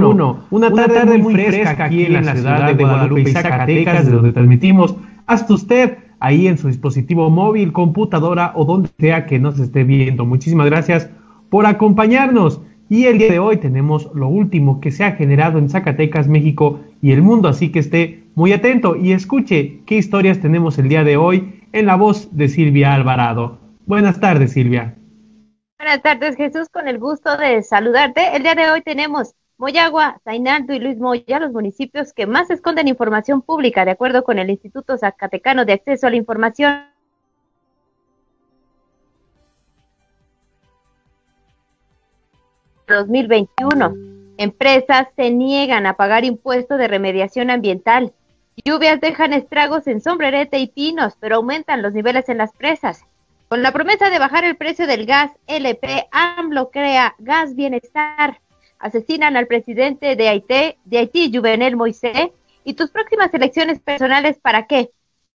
2021. Una tarde, muy fresca aquí en la ciudad de Guadalupe y Zacatecas, de donde transmitimos hasta usted ahí en su dispositivo móvil, computadora o donde sea que nos esté viendo. Muchísimas gracias por acompañarnos. Y el día de hoy tenemos lo último que se ha generado en Zacatecas, México y el mundo, así que esté muy atento y escuche qué historias tenemos el día de hoy en la voz de Silvia Alvarado. Buenas tardes, Silvia. Buenas tardes, Jesús, con el gusto de saludarte. El día de hoy tenemos Moyagua, Zainaldo y Luis Moya, los municipios que más esconden información pública, de acuerdo con el Instituto Zacatecano de Acceso a la Información. ...2021. Empresas se niegan a pagar impuestos de remediación ambiental. Lluvias dejan estragos en Sombrerete y Pinos, pero aumentan los niveles en las presas. Con la promesa de bajar el precio del gas LP, AMLO crea Gas Bienestar. Asesinan al presidente de Haití, de Haití, Juvenel Moisés. ¿Y tus próximas elecciones personales para qué?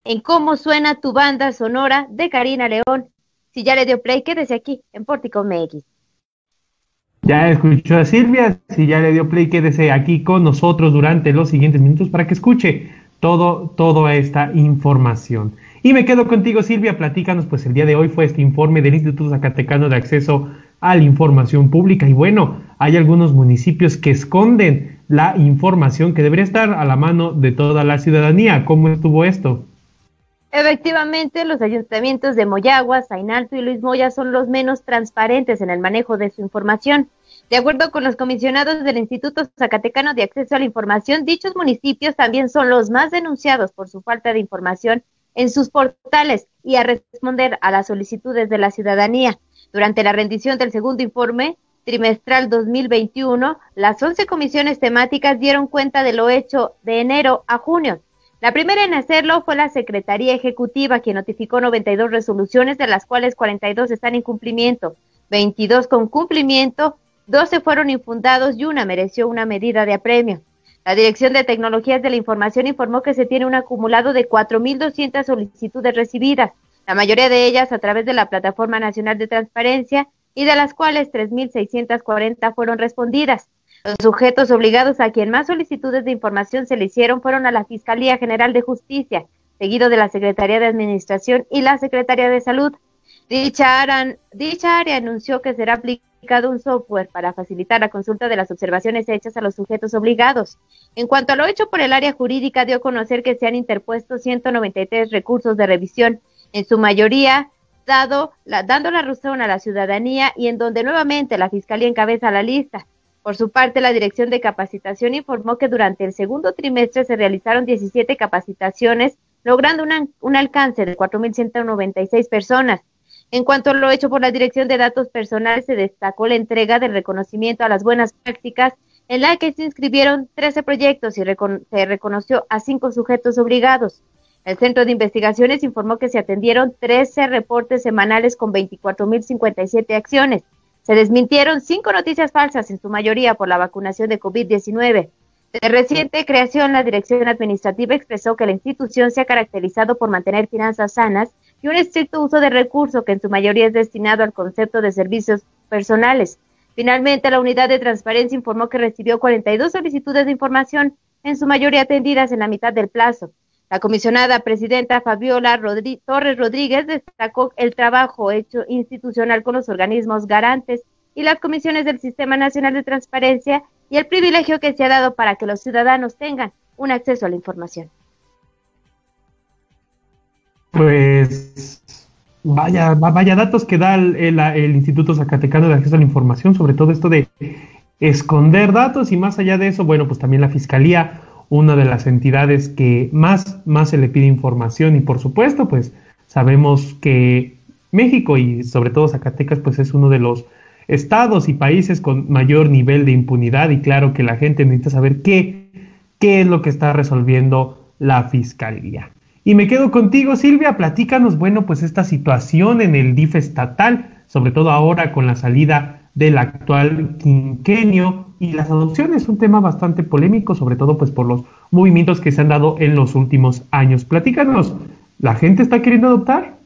En cómo suena tu banda sonora de Karina León. Si ya le dio play, quédese aquí en Pórtico MX. Ya escuchó a Silvia, si ya le dio play, quédese aquí con nosotros durante los siguientes minutos para que escuche todo, toda esta información. Y me quedo contigo, Silvia, platícanos, pues el día de hoy fue este informe del Instituto Zacatecano de Acceso a la Información Pública. Y bueno, hay algunos municipios que esconden la información que debería estar a la mano de toda la ciudadanía. ¿Cómo estuvo esto? Efectivamente, los ayuntamientos de Moyagua, Zainalto y Luis Moya son los menos transparentes en el manejo de su información. De acuerdo con los comisionados del Instituto Zacatecano de Acceso a la Información, dichos municipios también son los más denunciados por su falta de información en sus portales y a responder a las solicitudes de la ciudadanía. Durante la rendición del segundo informe trimestral 2021, las 11 comisiones temáticas dieron cuenta de lo hecho de enero a junio. La primera en hacerlo fue la Secretaría Ejecutiva, quien notificó 92 resoluciones, de las cuales 42 están en cumplimiento, 22 con cumplimiento, 12 fueron infundados y una mereció una medida de apremio. La Dirección de Tecnologías de la Información informó que se tiene un acumulado de 4.200 solicitudes recibidas, la mayoría de ellas a través de la Plataforma Nacional de Transparencia y de las cuales 3.640 fueron respondidas. Los sujetos obligados a quien más solicitudes de información se le hicieron fueron a la Fiscalía General de Justicia, seguido de la Secretaría de Administración y la Secretaría de Salud. Dicha área, anunció que será aplicada un software para facilitar la consulta de las observaciones hechas a los sujetos obligados. En cuanto a lo hecho por el área jurídica, dio a conocer que se han interpuesto 193 recursos de revisión, en su mayoría dado dando la razón a la ciudadanía y en donde nuevamente la Fiscalía encabeza la lista. Por su parte, la Dirección de Capacitación informó que durante el segundo trimestre se realizaron 17 capacitaciones, logrando un alcance de 4.196 personas. En cuanto a lo hecho por la Dirección de Datos Personales, se destacó la entrega del reconocimiento a las buenas prácticas, en la que se inscribieron 13 proyectos y se reconoció a cinco sujetos obligados. El Centro de Investigaciones informó que se atendieron 13 reportes semanales con 24.057 acciones. Se desmintieron cinco noticias falsas, en su mayoría por la vacunación de COVID-19. De reciente creación, la Dirección Administrativa expresó que la institución se ha caracterizado por mantener finanzas sanas y un estricto uso de recursos que en su mayoría es destinado al concepto de servicios personales. Finalmente, la unidad de transparencia informó que recibió 42 solicitudes de información, en su mayoría atendidas en la mitad del plazo. La comisionada presidenta Fabiola Torres Rodríguez destacó el trabajo hecho institucional con los organismos garantes y las comisiones del Sistema Nacional de Transparencia y el privilegio que se ha dado para que los ciudadanos tengan un acceso a la información. Pues vaya, vaya datos que da el, Instituto Zacatecano de Acceso a la Información, sobre todo esto de esconder datos y más allá de eso, bueno, pues también la Fiscalía, una de las entidades que más, más se le pide información. Y por supuesto, pues sabemos que México y sobre todo Zacatecas, pues es uno de los estados y países con mayor nivel de impunidad. Y claro que la gente necesita saber qué, qué es lo que está resolviendo la Fiscalía. Y me quedo contigo, Silvia, platícanos, bueno, pues esta situación en el DIF estatal, sobre todo ahora con la salida del actual quinquenio y las adopciones, un tema bastante polémico, sobre todo pues por los movimientos que se han dado en los últimos años. Platícanos, ¿la gente está queriendo adoptar?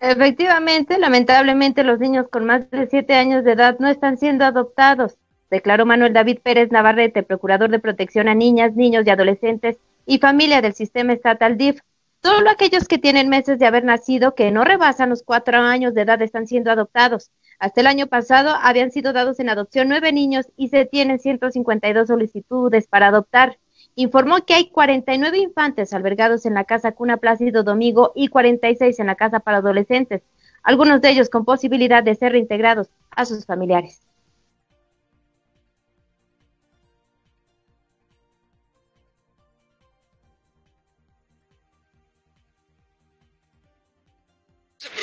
Efectivamente, lamentablemente los niños con más de siete años de edad no están siendo adoptados. declaró Manuel David Pérez Navarrete, procurador de protección a niñas, niños y adolescentes y familia del sistema estatal DIF. Solo aquellos que tienen meses de haber nacido que no rebasan los cuatro años de edad están siendo adoptados. Hasta el año pasado habían sido dados en adopción nueve niños y se tienen 152 solicitudes para adoptar. Informó que hay 49 infantes albergados en la Casa Cuna Plácido Domingo y 46 en la Casa para Adolescentes, algunos de ellos con posibilidad de ser reintegrados a sus familiares.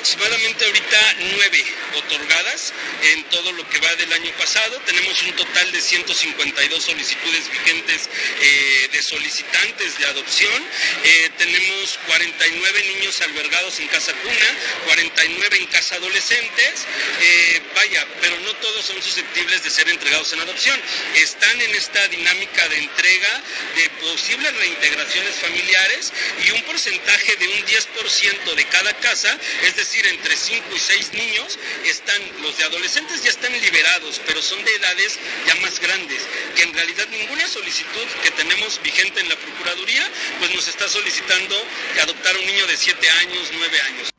Aproximadamente ahorita nueve otorgadas en todo lo que va del año pasado. Tenemos un total de 152 solicitudes vigentes eh, de solicitantes de adopción. Eh, tenemos 49 niños albergados en casa cuna, 49 en casa adolescentes. Eh, vaya, pero no todos son susceptibles de ser entregados en adopción. Están en esta dinámica de entrega de posibles reintegraciones familiares y un porcentaje de un 10% de cada casa, es decir, entre 5 y 6 niños, están, los de adolescentes ya están liberados, pero son de edades ya más grandes, que en realidad ninguna solicitud que tenemos vigente en la Procuraduría, pues nos está solicitando adoptar a un niño de 7 años, 9 años.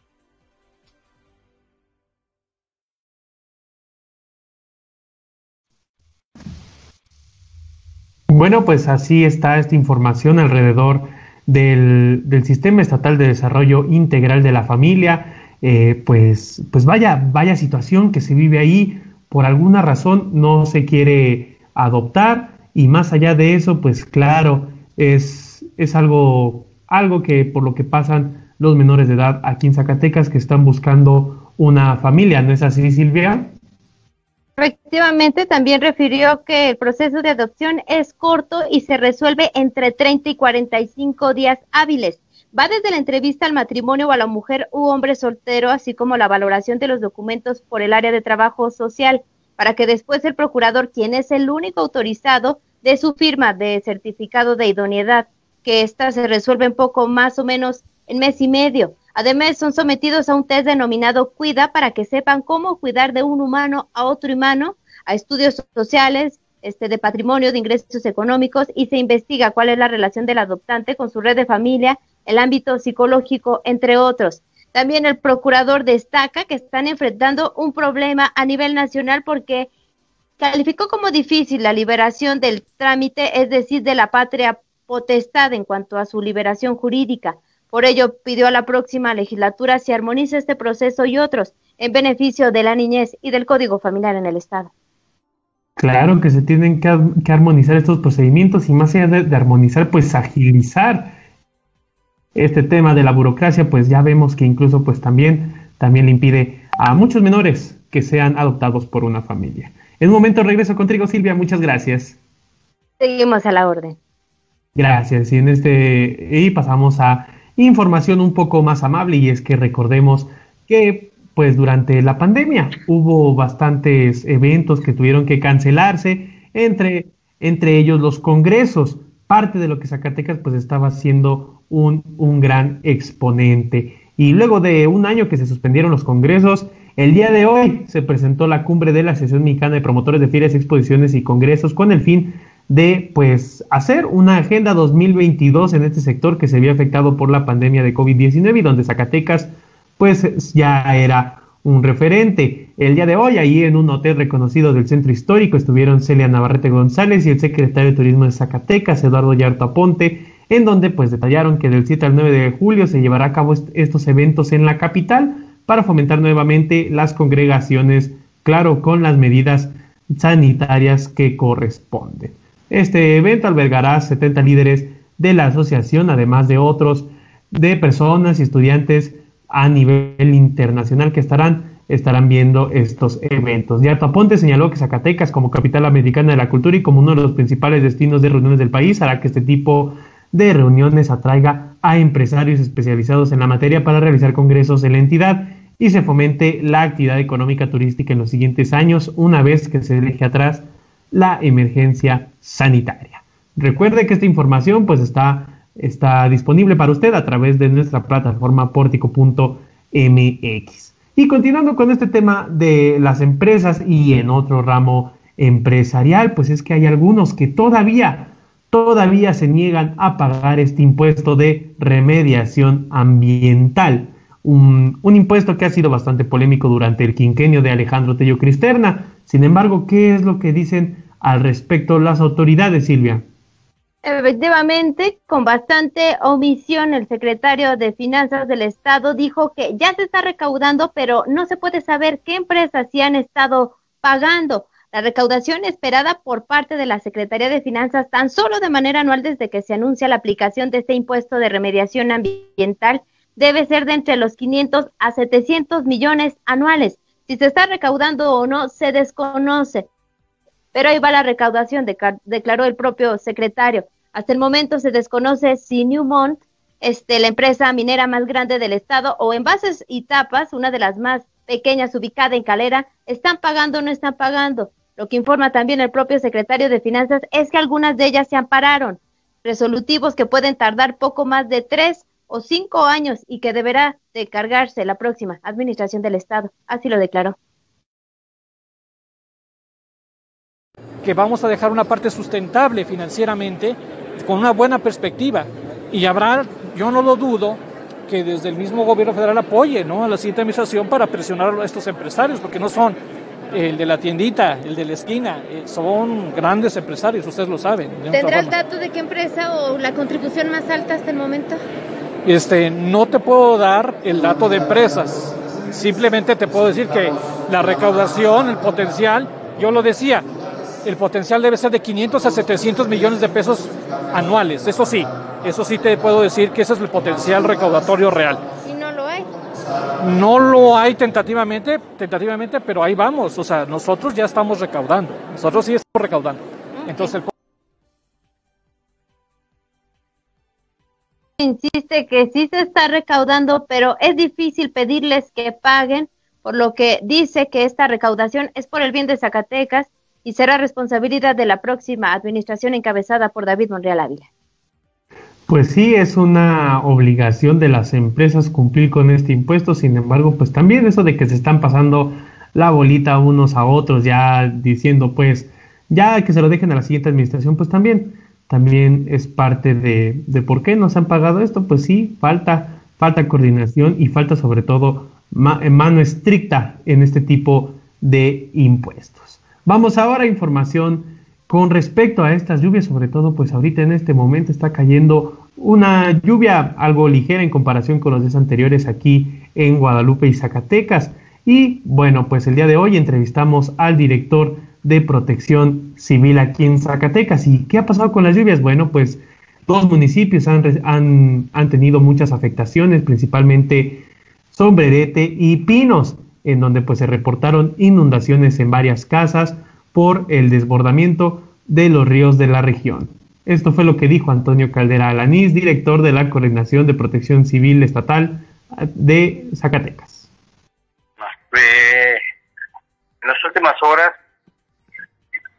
Bueno, pues así está esta información alrededor del, del, Sistema Estatal de Desarrollo Integral de la Familia. Eh, pues, pues vaya, vaya situación que se vive ahí, por alguna razón no se quiere adoptar y más allá de eso, pues claro, es, es algo, algo que por lo que pasan los menores de edad aquí en Zacatecas que están buscando una familia, ¿no es así, Silvia? Efectivamente, también refirió que el proceso de adopción es corto y se resuelve entre 30 y 45 días hábiles. Va desde la entrevista al matrimonio o a la mujer u hombre soltero, así como la valoración de los documentos por el área de trabajo social, para que después el procurador, quien es el único autorizado, de su firma de certificado de idoneidad, que ésta se resuelve en poco más o menos en mes y medio. Además, son sometidos a un test denominado Cuida para que sepan cómo cuidar de un humano a otro humano, a estudios sociales, este, de patrimonio, de ingresos económicos y se investiga cuál es la relación del adoptante con su red de familia, el ámbito psicológico, entre otros. También el procurador destaca que están enfrentando un problema a nivel nacional porque calificó como difícil la liberación del trámite, es decir, de la patria potestad en cuanto a su liberación jurídica. Por ello, pidió a la próxima legislatura se armonice este proceso y otros en beneficio de la niñez y del Código Familiar en el Estado. Claro que se tienen que, armonizar estos procedimientos y más allá de armonizar, pues agilizar este tema de la burocracia, pues ya vemos que incluso pues también, también le impide a muchos menores que sean adoptados por una familia. En un momento regreso contigo, Silvia, muchas gracias. Seguimos a la orden. Gracias. Y en este y pasamos a información un poco más amable y es que recordemos que pues durante la pandemia hubo bastantes eventos que tuvieron que cancelarse, entre, entre ellos los congresos, parte de lo que Zacatecas pues estaba haciendo un, gran exponente. Y luego de un año que se suspendieron los congresos, el día de hoy se presentó la cumbre de la Asociación Mexicana de Promotores de Ferias, Exposiciones y Congresos con el fin de pues hacer una agenda 2022 en este sector que se había afectado por la pandemia de COVID-19 y donde Zacatecas pues ya era un referente. El día de hoy ahí en un hotel reconocido del centro histórico estuvieron Celia Navarrete González y el secretario de Turismo de Zacatecas, Eduardo Yarto Aponte, en donde pues detallaron que del 7 al 9 de julio se llevará a cabo estos eventos en la capital para fomentar nuevamente las congregaciones, claro, con las medidas sanitarias que corresponden. Este evento albergará 70 líderes de la asociación, además de otros de personas y estudiantes a nivel internacional que estarán, estarán viendo estos eventos. Ya Aponte señaló que Zacatecas, como capital americana de la cultura y como uno de los principales destinos de reuniones del país, hará que este tipo de reuniones atraiga a empresarios especializados en la materia para realizar congresos en la entidad y se fomente la actividad económica turística en los siguientes años una vez que se deje atrás la emergencia sanitaria. Recuerde que esta información pues está, está disponible para usted a través de nuestra plataforma portico.mx. Y continuando con este tema de las empresas y en otro ramo empresarial, pues es que hay algunos que todavía, todavía se niegan a pagar este impuesto de remediación ambiental. Un, impuesto que ha sido bastante polémico durante el quinquenio de Alejandro Tello Cristerna. Sin embargo, ¿qué es lo que dicen al respecto las autoridades, Silvia? Efectivamente, con bastante omisión, el secretario de Finanzas del Estado dijo que ya se está recaudando, pero no se puede saber qué empresas sí han estado pagando. La recaudación esperada por parte de la Secretaría de Finanzas tan solo de manera anual desde que se anuncia la aplicación de este impuesto de remediación ambiental debe ser de entre los 500 a 700 millones anuales. Si se está recaudando o no, se desconoce. Pero ahí va la recaudación, declaró el propio secretario. Hasta el momento se desconoce si Newmont, este, la empresa minera más grande del estado, o Envases y Tapas, una de las más pequeñas ubicada en Calera, están pagando o no están pagando. Lo que informa también el propio secretario de Finanzas es que algunas de ellas se ampararon, resolutivos que pueden tardar poco más de tres o cinco años y que deberá de cargarse la próxima administración del Estado. Así lo declaró. Que vamos a dejar una parte sustentable financieramente con una buena perspectiva. Y habrá, yo no lo dudo, que desde el mismo gobierno federal apoye ¿no? a la siguiente administración para presionar a estos empresarios, porque no son el de la tiendita, el de la esquina, eh, son grandes empresarios, ustedes lo saben. ¿Tendrá el dato de qué empresa o la contribución más alta hasta el momento? Este, no te puedo dar el dato de empresas, simplemente te puedo decir que la recaudación, el potencial, yo lo decía, el potencial debe ser de 500 a 700 millones de pesos anuales. Eso sí, eso sí te puedo decir que ese es el potencial recaudatorio real. ¿Y no lo hay? No lo hay tentativamente, tentativamente, pero ahí vamos. O sea, nosotros ya estamos recaudando. Nosotros sí estamos recaudando. Entonces el insiste que sí se está recaudando, pero es difícil pedirles que paguen, por lo que dice que esta recaudación es por el bien de Zacatecas y será responsabilidad de la próxima administración encabezada por David Monreal Ávila. Pues sí, es una obligación de las empresas cumplir con este impuesto, sin embargo, pues también eso de que se están pasando la bolita unos a otros, ya diciendo pues, ya que se lo dejen a la siguiente administración, pues también, también es parte de, de por qué nos han pagado esto, pues sí, falta, falta coordinación y falta sobre todo mano estricta en este tipo de impuestos. Vamos ahora a información con respecto a estas lluvias, sobre todo pues ahorita en este momento está cayendo una lluvia algo ligera en comparación con los días anteriores aquí en Guadalupe y Zacatecas. Y bueno, pues el día de hoy entrevistamos al director de protección civil aquí en Zacatecas. ¿Y qué ha pasado con las lluvias? Bueno, pues dos municipios han, han, han tenido muchas afectaciones, principalmente Sombrerete y Pinos en donde pues se reportaron inundaciones en varias casas por el desbordamiento de los ríos de la región. Esto fue lo que dijo Antonio Caldera Alanís, director de la Coordinación de Protección Civil Estatal de Zacatecas. En las últimas horas,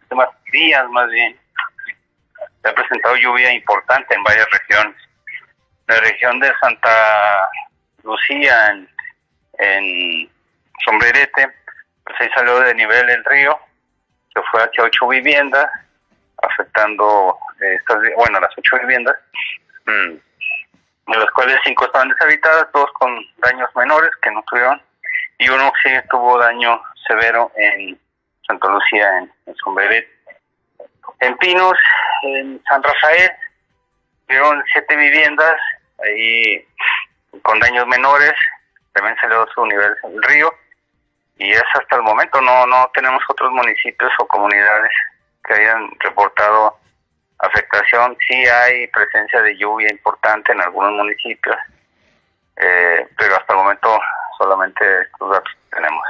últimos días más bien, se ha presentado lluvia importante en varias regiones. La región de Santa Lucía, en sombrerete, pues ahí salió de nivel el río, se fue hacia ocho viviendas, afectando eh, estas, bueno, las ocho viviendas, mm, de las cuales cinco estaban deshabitadas, dos con daños menores que no tuvieron, y uno sí tuvo daño severo en Santa Lucía, en, en. En Pinos, en San Rafael, tuvieron siete viviendas ahí con daños menores, también salió su nivel el río y es hasta el momento no no tenemos otros municipios o comunidades que hayan reportado afectación. Sí hay presencia de lluvia importante en algunos municipios eh, pero hasta el momento solamente estos datos tenemos.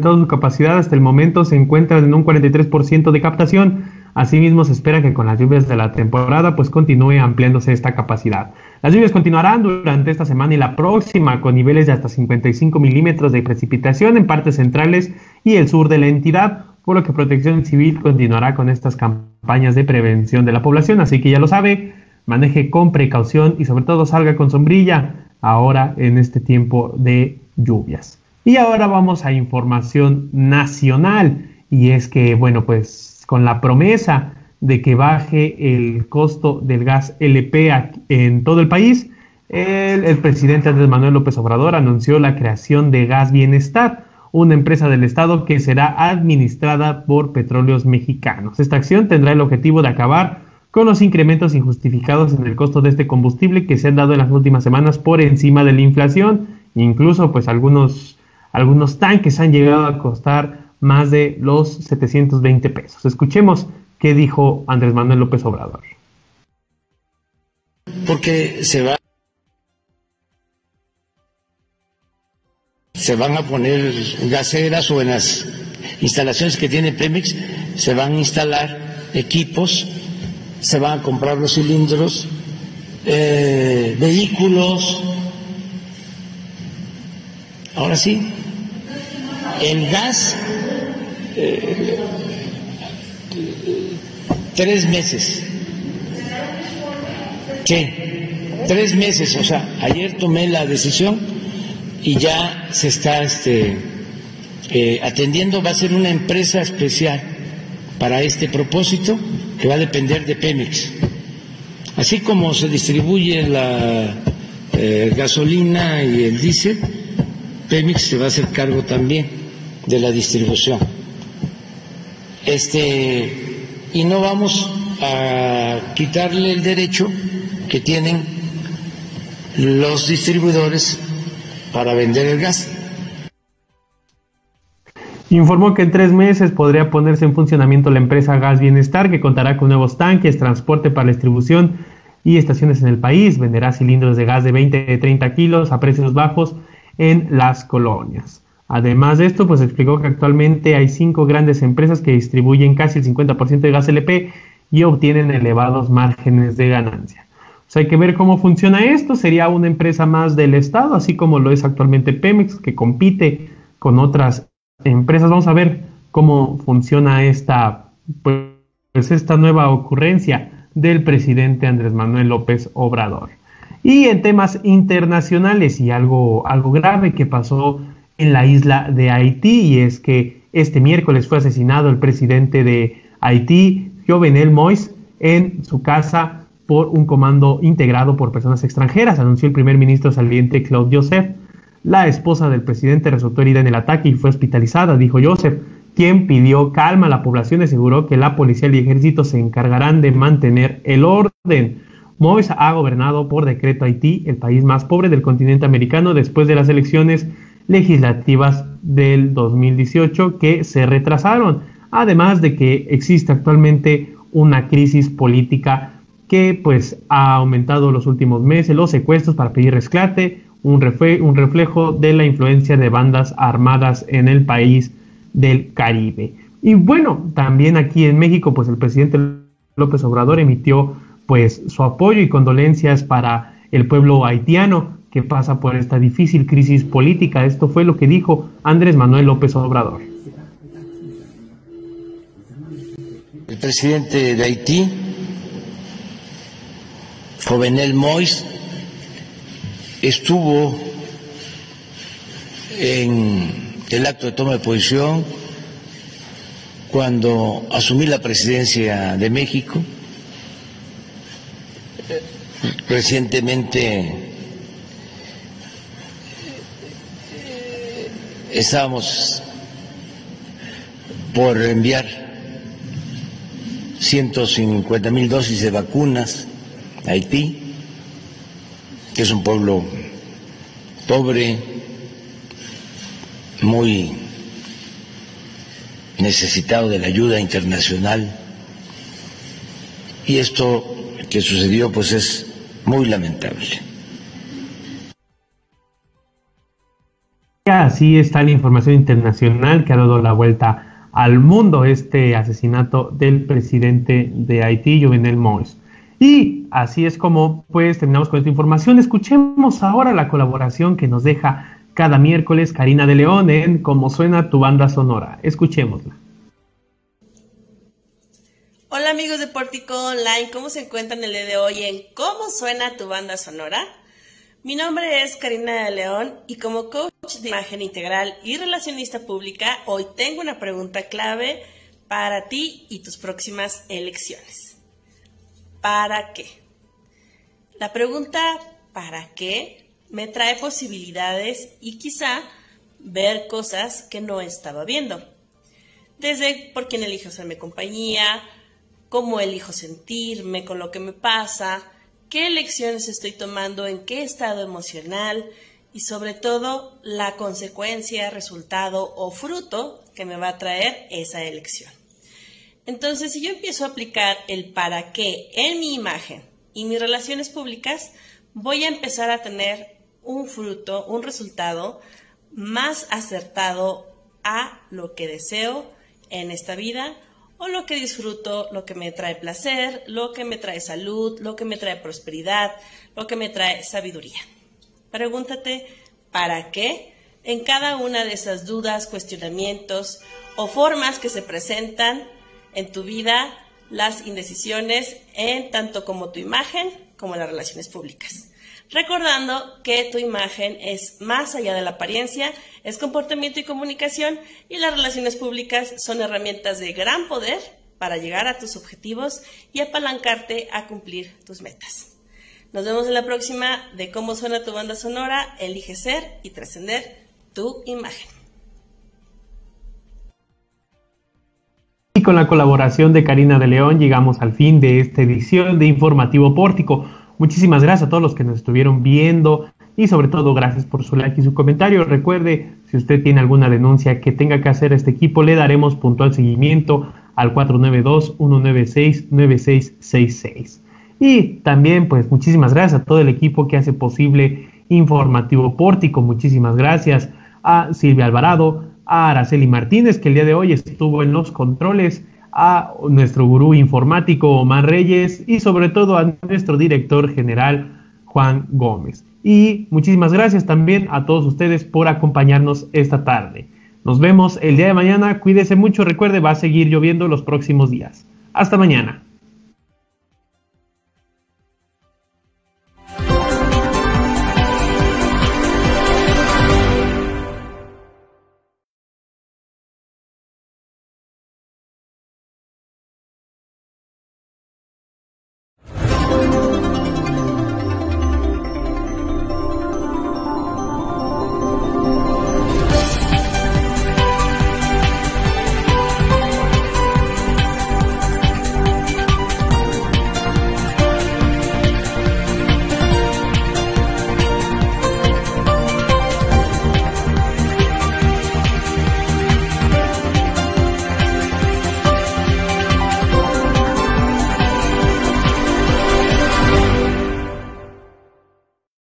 Toda su capacidad hasta el momento se encuentra en un 43% de captación Asimismo, se espera que con las lluvias de la temporada pues continúe ampliándose esta capacidad. Las lluvias continuarán durante esta semana y la próxima con niveles de hasta 55 milímetros de precipitación en partes centrales y el sur de la entidad, por lo que Protección Civil continuará con estas campañas de prevención de la población. Así que ya lo sabe, maneje con precaución y sobre todo salga con sombrilla ahora en este tiempo de lluvias. Y ahora vamos a información nacional. Y es que, bueno, pues con la promesa de que baje el costo del gas LP en todo el país, el, el, presidente Andrés Manuel López Obrador anunció la creación de Gas Bienestar, una empresa del Estado que será administrada por petróleos mexicanos. Esta acción tendrá el objetivo de acabar con los incrementos injustificados en el costo de este combustible que se han dado en las últimas semanas por encima de la inflación. Incluso, pues algunos, algunos tanques han llegado a costar más de los 720 pesos. Escuchemos qué dijo Andrés Manuel López Obrador. Porque se va se van a poner gaseras o en las instalaciones que tiene Pemex se van a instalar equipos, se van a comprar los cilindros, eh, vehículos. Ahora sí, el gas, eh, tres meses. Sí, tres meses. O sea, ayer tomé la decisión y ya se está este, eh, atendiendo, va a ser una empresa especial para este propósito que va a depender de Pemex. Así como se distribuye la eh, gasolina y el diésel, Pemex se va a hacer cargo también de la distribución. Este, y no vamos a quitarle el derecho que tienen los distribuidores para vender el gas. Informó que en tres meses podría ponerse en funcionamiento la empresa Gas Bienestar, que contará con nuevos tanques, transporte para la distribución y estaciones en el país. Venderá cilindros de gas de 20 y 30 kilos a precios bajos en las colonias. Además de esto, pues explicó que actualmente hay cinco grandes empresas que distribuyen casi el 50% de gas LP y obtienen elevados márgenes de ganancia hay que ver cómo funciona esto. Sería una empresa más del Estado, así como lo es actualmente Pemex, que compite con otras empresas. Vamos a ver cómo funciona esta, pues, esta nueva ocurrencia del presidente Andrés Manuel López Obrador. Y en temas internacionales y algo, algo grave que pasó en la isla de Haití, y es que este miércoles fue asesinado el presidente de Haití, Jovenel Moïse, en su casa por un comando integrado por personas extranjeras, anunció el primer ministro saliente Claude Joseph. La esposa del presidente resultó herida en el ataque y fue hospitalizada, dijo Joseph, quien pidió calma a la población y aseguró que la policía y el ejército se encargarán de mantener el orden. Moïse ha gobernado por decreto Haití, el país más pobre del continente americano, después de las elecciones legislativas del 2018 que se retrasaron, además de que existe actualmente una crisis política que pues ha aumentado los últimos meses los secuestros para pedir rescate, un, reflejo de la influencia de bandas armadas en el país del Caribe. Y bueno, también aquí en México, pues el presidente López Obrador emitió pues su apoyo y condolencias para el pueblo haitiano pasa por esta difícil crisis política. Esto fue lo que dijo Andrés Manuel López Obrador. El presidente de Haití Jovenel Mois estuvo en el acto de toma de posición cuando asumí la presidencia de México. Recientemente estábamos por enviar 150 mil dosis de vacunas Haití, que es un pueblo pobre, muy necesitado de la ayuda internacional. Y esto que sucedió pues es muy lamentable. Así está la información internacional que ha dado la vuelta al mundo este asesinato del presidente de Haití, Jovenel Moïse. Y así es como pues terminamos con esta información. Escuchemos ahora la colaboración que nos deja cada miércoles Karina de León en Cómo suena tu banda sonora. Escuchémosla. Hola amigos de Pórtico Online, ¿cómo se encuentran el día de hoy en Cómo suena tu banda sonora? Mi nombre es Karina de León y como coach de imagen integral y relacionista pública, hoy tengo una pregunta clave para ti y tus próximas elecciones. ¿Para qué? La pregunta ¿para qué? me trae posibilidades y quizá ver cosas que no estaba viendo. Desde por quién elijo hacerme compañía, cómo elijo sentirme con lo que me pasa, qué elecciones estoy tomando, en qué estado emocional y sobre todo la consecuencia, resultado o fruto que me va a traer esa elección. Entonces, si yo empiezo a aplicar el para qué en mi imagen y mis relaciones públicas, voy a empezar a tener un fruto, un resultado más acertado a lo que deseo en esta vida o lo que disfruto, lo que me trae placer, lo que me trae salud, lo que me trae prosperidad, lo que me trae sabiduría. Pregúntate, ¿para qué? En cada una de esas dudas, cuestionamientos o formas que se presentan en tu vida, las indecisiones en tanto como tu imagen como las relaciones públicas recordando que tu imagen es más allá de la apariencia, es comportamiento y comunicación y las relaciones públicas son herramientas de gran poder para llegar a tus objetivos y apalancarte a cumplir tus metas. Nos vemos en la próxima de cómo suena tu banda sonora, elige ser y trascender tu imagen. Y con la colaboración de Karina de León llegamos al fin de esta edición de Informativo Pórtico. Muchísimas gracias a todos los que nos estuvieron viendo y sobre todo gracias por su like y su comentario. Recuerde, si usted tiene alguna denuncia que tenga que hacer a este equipo, le daremos puntual seguimiento al 492-196-9666. Y también, pues muchísimas gracias a todo el equipo que hace posible Informativo Pórtico. Muchísimas gracias a Silvia Alvarado, a Araceli Martínez, que el día de hoy estuvo en los controles a nuestro gurú informático Omar Reyes y sobre todo a nuestro director general Juan Gómez. Y muchísimas gracias también a todos ustedes por acompañarnos esta tarde. Nos vemos el día de mañana. Cuídese mucho. Recuerde, va a seguir lloviendo los próximos días. Hasta mañana.